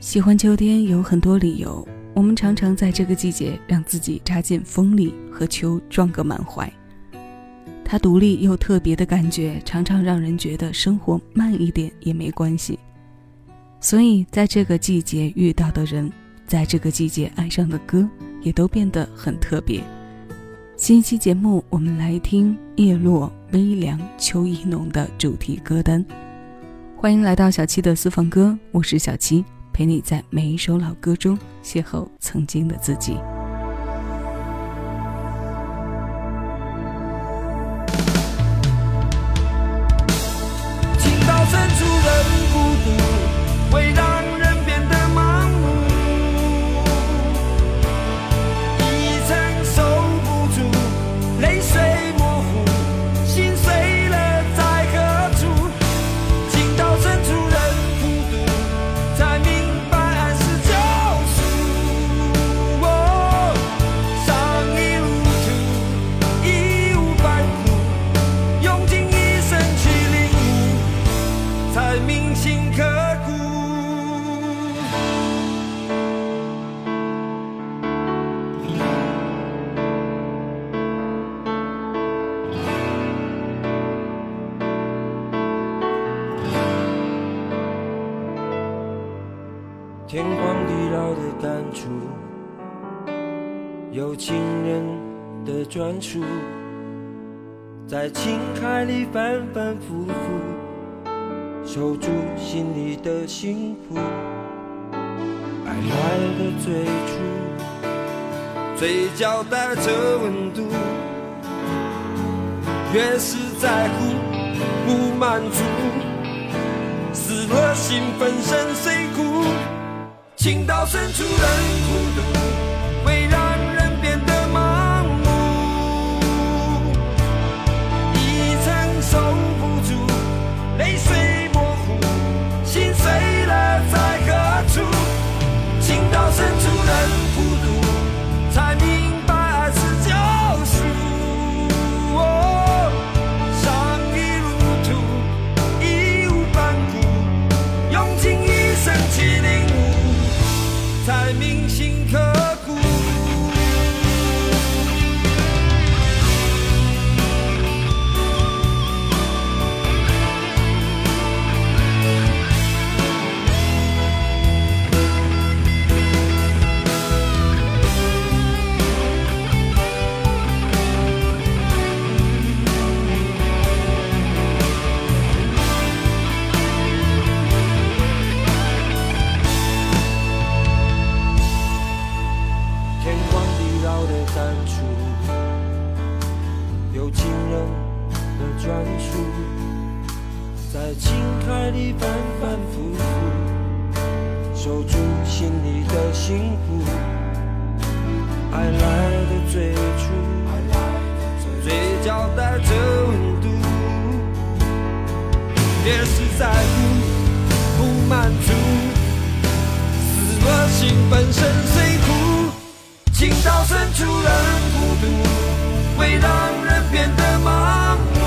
喜欢秋天有很多理由，我们常常在这个季节让自己扎进风里，和秋撞个满怀。它独立又特别的感觉，常常让人觉得生活慢一点也没关系。所以，在这个季节遇到的人，在这个季节爱上的歌，也都变得很特别。新一期节目，我们来听叶落微凉秋意浓的主题歌单。欢迎来到小七的私房歌，我是小七，陪你在每一首老歌中邂逅曾经的自己。天荒地老的感触，有情人的专属，在情海里反反复复，守住心里的幸福。爱来的最初，嘴角带着温度，越是在乎不满足，死了心粉身碎骨。情到深处人孤独，交代着温度，越是在乎不满足，死了心粉身碎骨。情到深处人孤独，会让人变得盲目。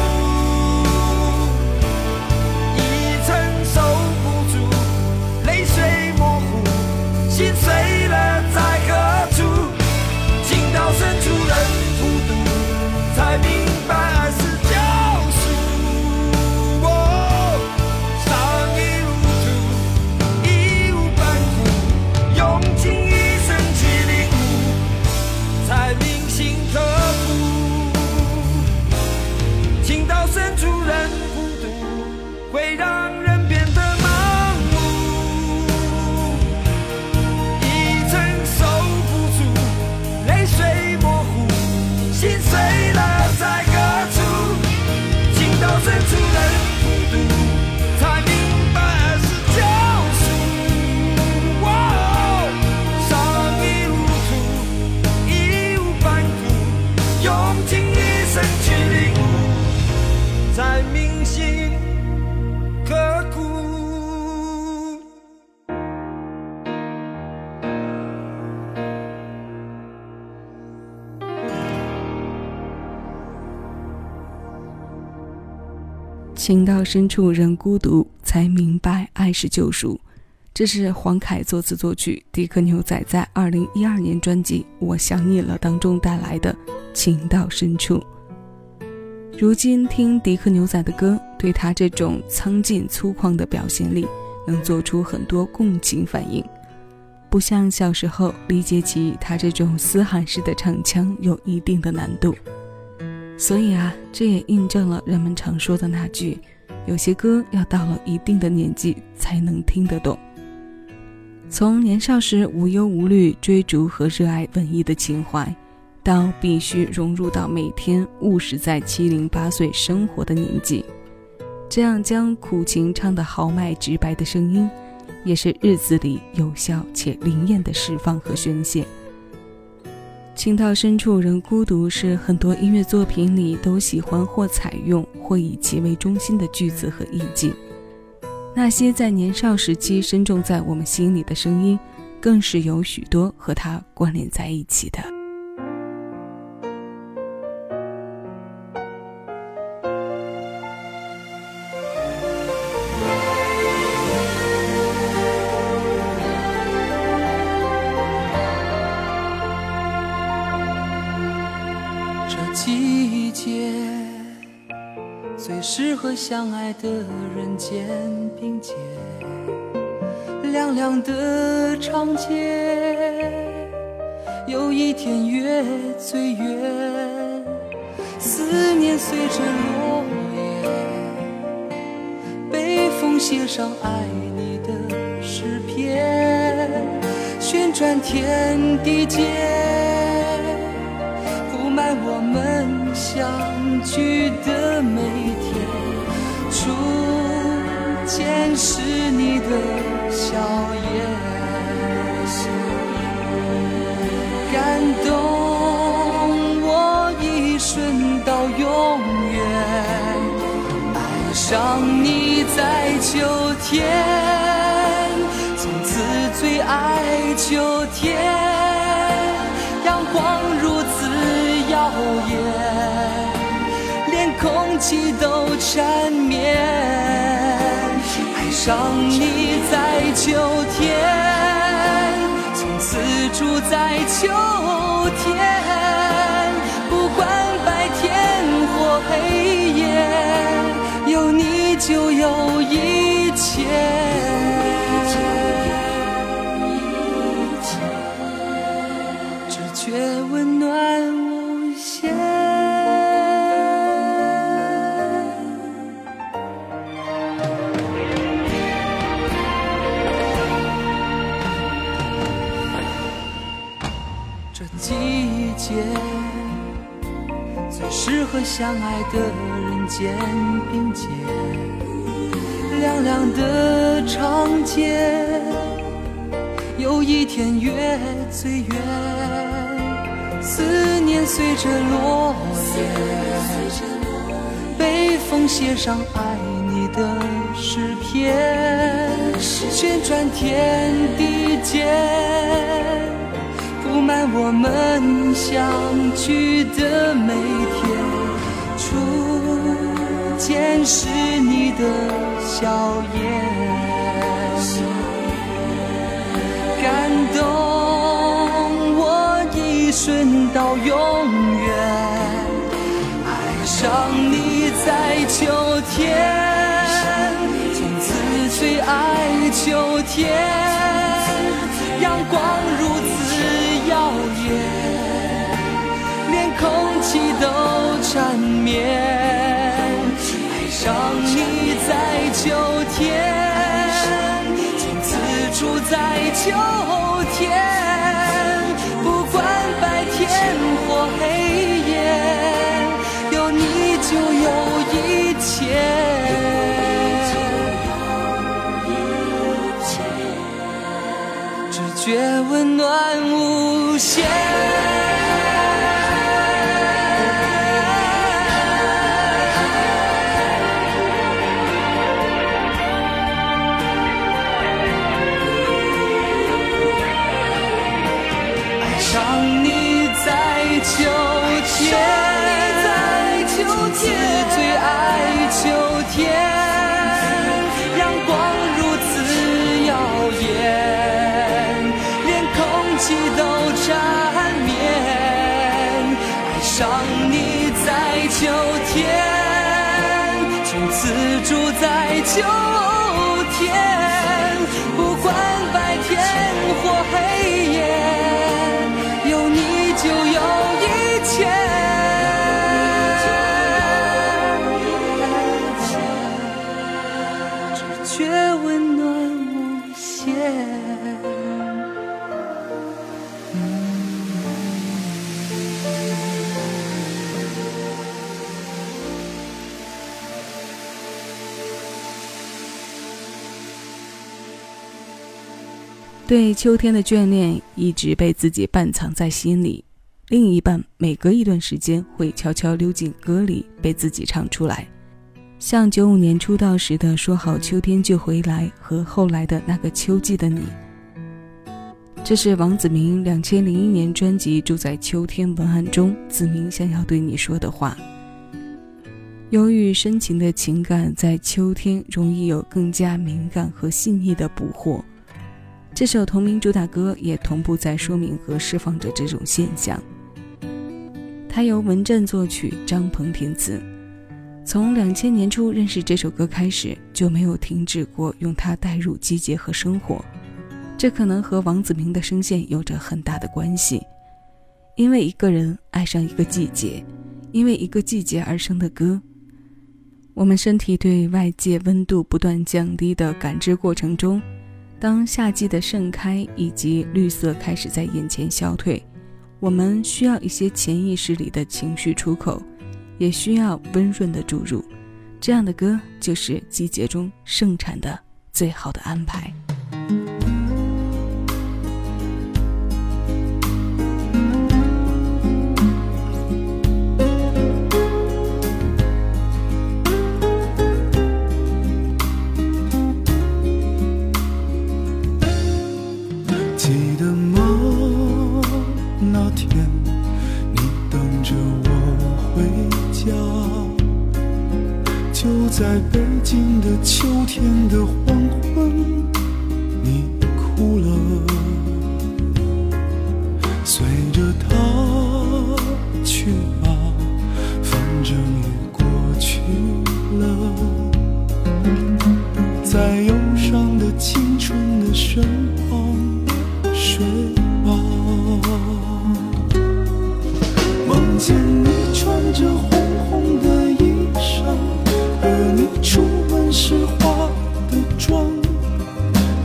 情到深处人孤独，才明白爱是救赎。这是黄凯作词作曲，迪克牛仔在二零一二年专辑《我想你了》当中带来的《情到深处》。如今听迪克牛仔的歌，对他这种苍劲粗犷的表现力，能做出很多共情反应，不像小时候理解起他这种嘶喊式的唱腔有一定的难度。所以啊，这也印证了人们常说的那句：有些歌要到了一定的年纪才能听得懂。从年少时无忧无虑追逐和热爱文艺的情怀，到必须融入到每天务实在七零八碎生活的年纪，这样将苦情唱得豪迈直白的声音，也是日子里有效且灵验的释放和宣泄。情到深处人孤独是很多音乐作品里都喜欢或采用或以其为中心的句子和意境。那些在年少时期深种在我们心里的声音，更是有许多和它关联在一起的。相爱的人肩并肩，凉凉的长街，有一天月最圆，思念随着落叶，北风写上爱你的诗篇，旋转天地间，铺满我们相聚的每天。初见是你的笑颜，感动我一瞬到永远。爱上你在秋天，从此最爱秋天，阳光如此耀眼。起都缠绵，爱上你在秋天，从此住在秋天，是和相爱的人肩并肩，凉凉的长街，有一天月最圆，思念随着落叶，北风写上爱你的诗篇，旋转天地间。布满我们相聚的每天，初见是你的笑颜，感动我一瞬到永远。爱上你在秋天，从此最爱秋天，缠绵。爱上你在秋天，从此住在秋天，不管白天或黑夜，有你就有一切。只觉温暖无限。此住在秋天。对秋天的眷恋一直被自己半藏在心里，另一半每隔一段时间会悄悄溜进歌里，被自己唱出来。像九五年出道时的《说好秋天就回来》和后来的那个秋季的你，这是王子明两千零一年专辑《住在秋天》文案中子明想要对你说的话。忧郁深情的情感在秋天容易有更加敏感和细腻的捕获。这首同名主打歌也同步在说明和释放着这种现象。它由文振作曲，张鹏填词。从两千年初认识这首歌开始，就没有停止过用它带入季节和生活。这可能和王子明的声线有着很大的关系。因为一个人爱上一个季节，因为一个季节而生的歌。我们身体对外界温度不断降低的感知过程中。当夏季的盛开以及绿色开始在眼前消退，我们需要一些潜意识里的情绪出口，也需要温润的注入。这样的歌就是季节中盛产的最好的安排。北京的秋天的黄昏，你哭了，随着他去吧，反正也过去了。在忧伤的青春的身旁睡吧，梦见你穿着是化的妆，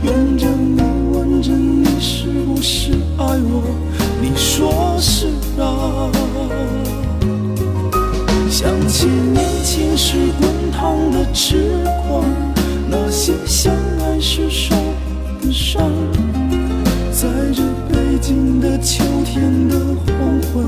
拥着你问着你是不是爱我，你说是啊。想起年轻时滚烫的痴狂，那些相爱时受的伤，在这北京的秋天的黄昏，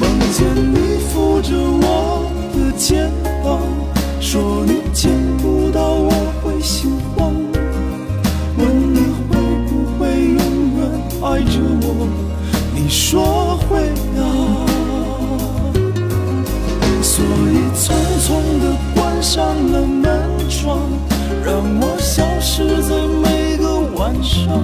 梦见你扶着我的肩膀，说你见不到我会心慌。问你会不会永远爱着我，你说会啊。所以匆匆地关上了门窗，让我消失在每个晚上，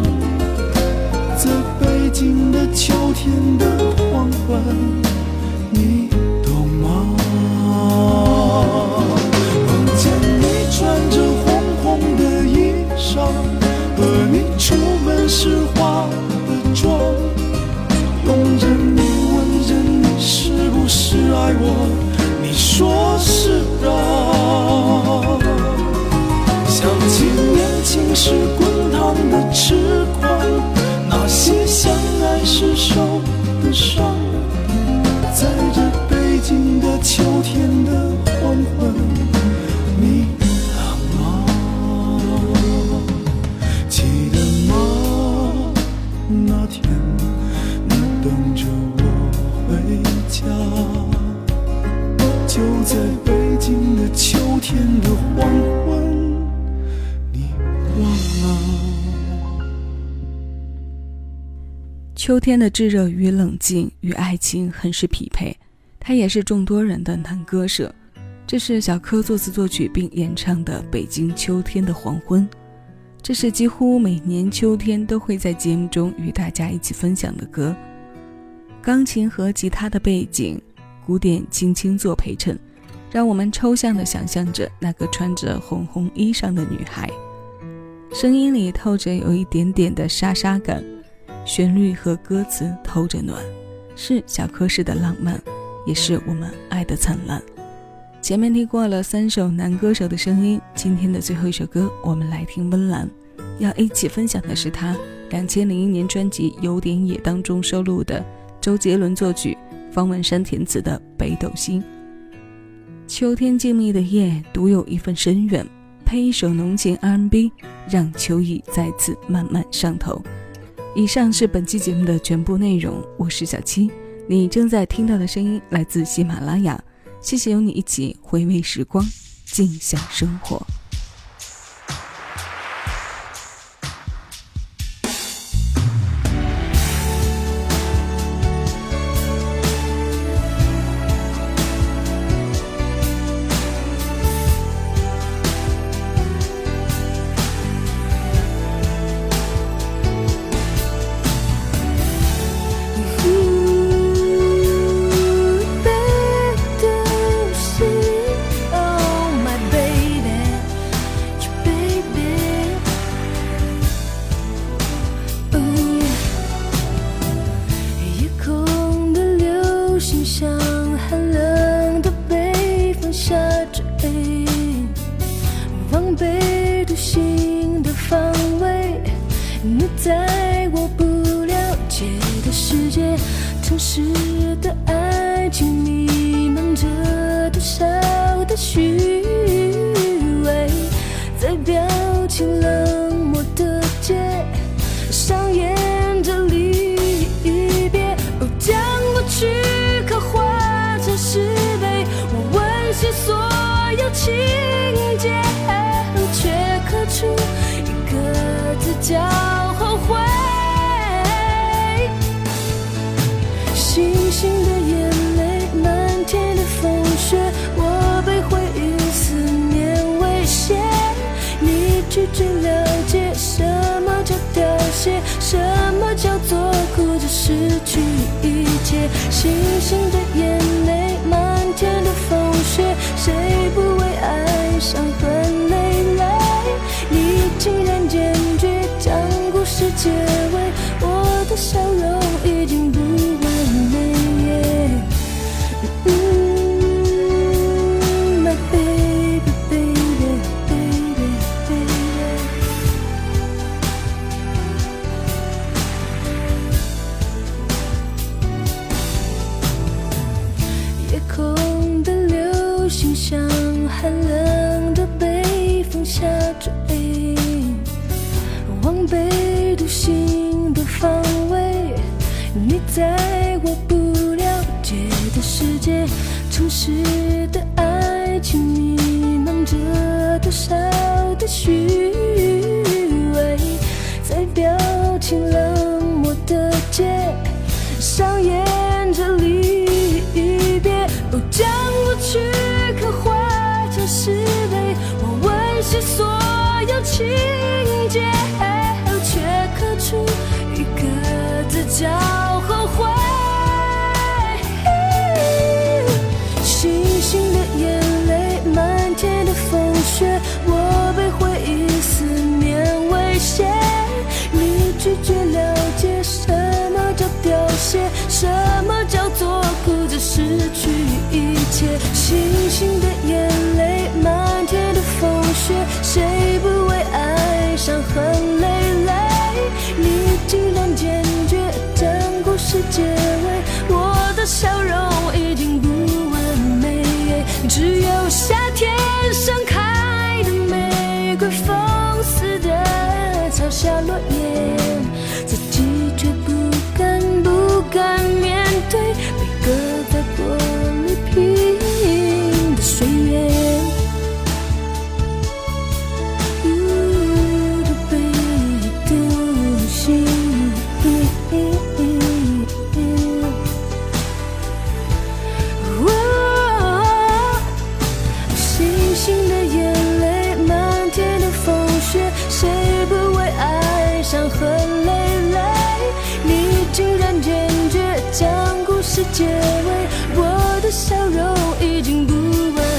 在北京的秋天的黄昏，你忘了？秋天的炙热与冷静与爱情很是匹配，它也是众多人的难歌舍。这是小柯作词作曲并演唱的《北京秋天的黄昏》，这是几乎每年秋天都会在节目中与大家一起分享的歌。钢琴和吉他的背景，古典轻轻做陪衬，让我们抽象地想象着那个穿着红红衣裳的女孩，声音里透着有一点点的沙沙感。旋律和歌词透着暖，是小柯式的浪漫，也是我们爱的灿烂。前面听过了三首男歌手的声音，今天的最后一首歌，我们来听温岚。要一起分享的是他两千零一年专辑《有点野》当中收录的周杰伦作曲、方文山填词的《北斗星》。秋天静谧的夜，独有一份深远，配一首浓情 R&B，让秋意再次慢慢上头。以上是本期节目的全部内容，我是小七，你正在听到的声音来自喜马拉雅，谢谢有你一起回味时光，静享生活。追，防备独行的防卫。你在我不了解的世界，城市的爱情弥漫着多少的虚伪，在表情冷漠的街上演着离别。将过去刻画成是非，我问心所。情节，却刻出一个字叫后悔。星星的眼泪，漫天的风雪，我被回忆思念威胁。你拒绝了解什么叫凋谢，什么叫做。着失去一切。星星的眼泪，漫天的风雪，谁不为爱伤痕累累？你竟然坚决将故事结尾，我的笑容追往北独行的方位你在我不了解的世界充实的爱情弥漫着多少的虚伪。在表情冷漠的街上演着离别都将过去刻画成是非我忘记所节，却刻出一个字叫后悔。星星的眼泪，漫天的风雪。我被回忆思念威胁，你拒绝了解什么叫凋谢，什么叫做哭着失去一切。星星的眼泪，漫天的风雪，伤痕累累，你竟然坚决将故事结尾，我的笑容。是结尾我的笑容已经不会